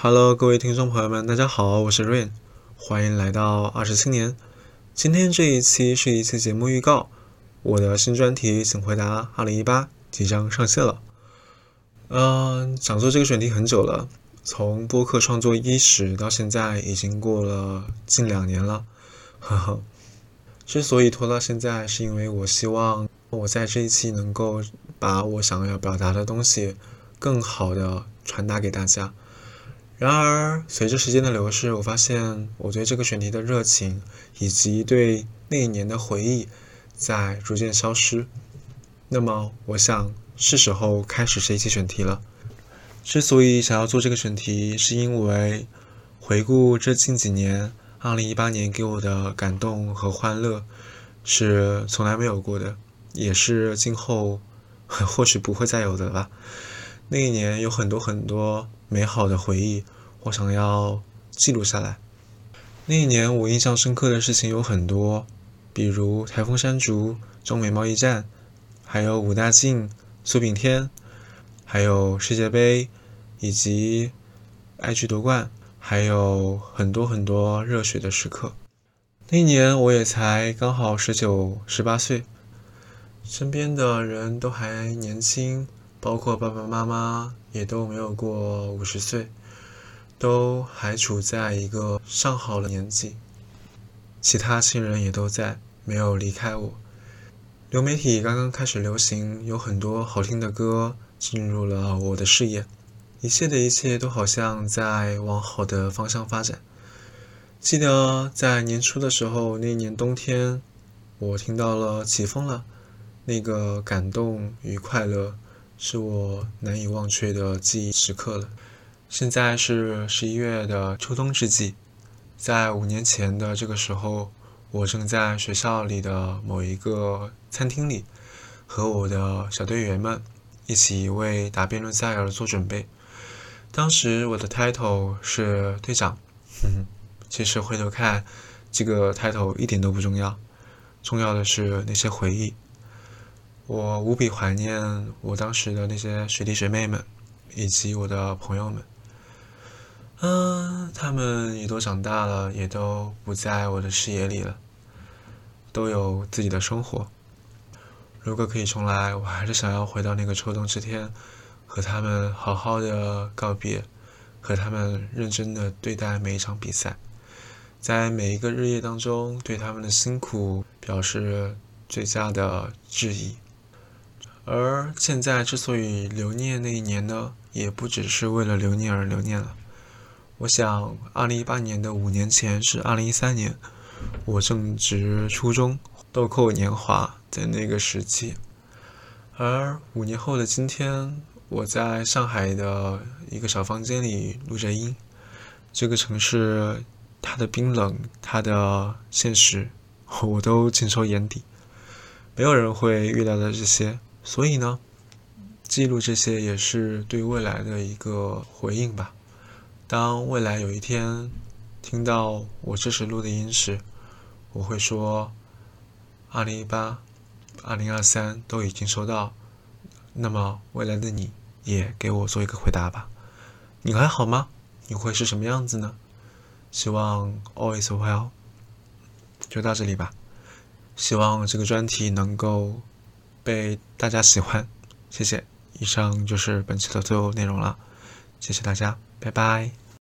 Hello，各位听众朋友们，大家好，我是 Rain，欢迎来到二十青年。今天这一期是一期节目预告，我的新专题请回答二零一八即将上线了。嗯，想做这个选题很久了，从播客创作伊始到现在已经过了近两年了，呵呵。之所以拖到现在，是因为我希望我在这一期能够把我想要表达的东西更好的传达给大家。然而，随着时间的流逝，我发现我对这个选题的热情以及对那一年的回忆在逐渐消失。那么，我想是时候开始这一期选题了。之所以想要做这个选题，是因为回顾这近几年。二零一八年给我的感动和欢乐是从来没有过的，也是今后 或许不会再有的吧。那一年有很多很多美好的回忆，我想要记录下来。那一年我印象深刻的事情有很多，比如台风山竹、中美贸易战，还有武大靖、苏炳添，还有世界杯，以及爱去夺冠。还有很多很多热血的时刻。那一年我也才刚好十九、十八岁，身边的人都还年轻，包括爸爸妈妈也都没有过五十岁，都还处在一个上好的年纪。其他亲人也都在，没有离开我。流媒体刚刚开始流行，有很多好听的歌进入了我的视野。一切的一切都好像在往好的方向发展。记得在年初的时候，那年冬天，我听到了起风了，那个感动与快乐是我难以忘却的记忆时刻了。现在是十一月的秋冬之际，在五年前的这个时候，我正在学校里的某一个餐厅里，和我的小队员们一起为答辩论赛而做准备。当时我的 title 是队长，哼，其实回头看，这个 title 一点都不重要，重要的是那些回忆。我无比怀念我当时的那些学弟学妹们，以及我的朋友们。嗯，他们也都长大了，也都不在我的视野里了，都有自己的生活。如果可以重来，我还是想要回到那个秋冬之天。和他们好好的告别，和他们认真的对待每一场比赛，在每一个日夜当中，对他们的辛苦表示最佳的致意。而现在之所以留念那一年呢，也不只是为了留念而留念了。我想，二零一八年的五年前是二零一三年，我正值初中，豆蔻年华，在那个时期。而五年后的今天。我在上海的一个小房间里录着音，这个城市它的冰冷，它的现实，我都尽收眼底。没有人会预料到这些，所以呢，记录这些也是对未来的一个回应吧。当未来有一天听到我这时录的音时，我会说：二零一八、二零二三都已经收到。那么未来的你也给我做一个回答吧，你还好吗？你会是什么样子呢？希望 always well。就到这里吧，希望这个专题能够被大家喜欢，谢谢。以上就是本期的所有内容了，谢谢大家，拜拜。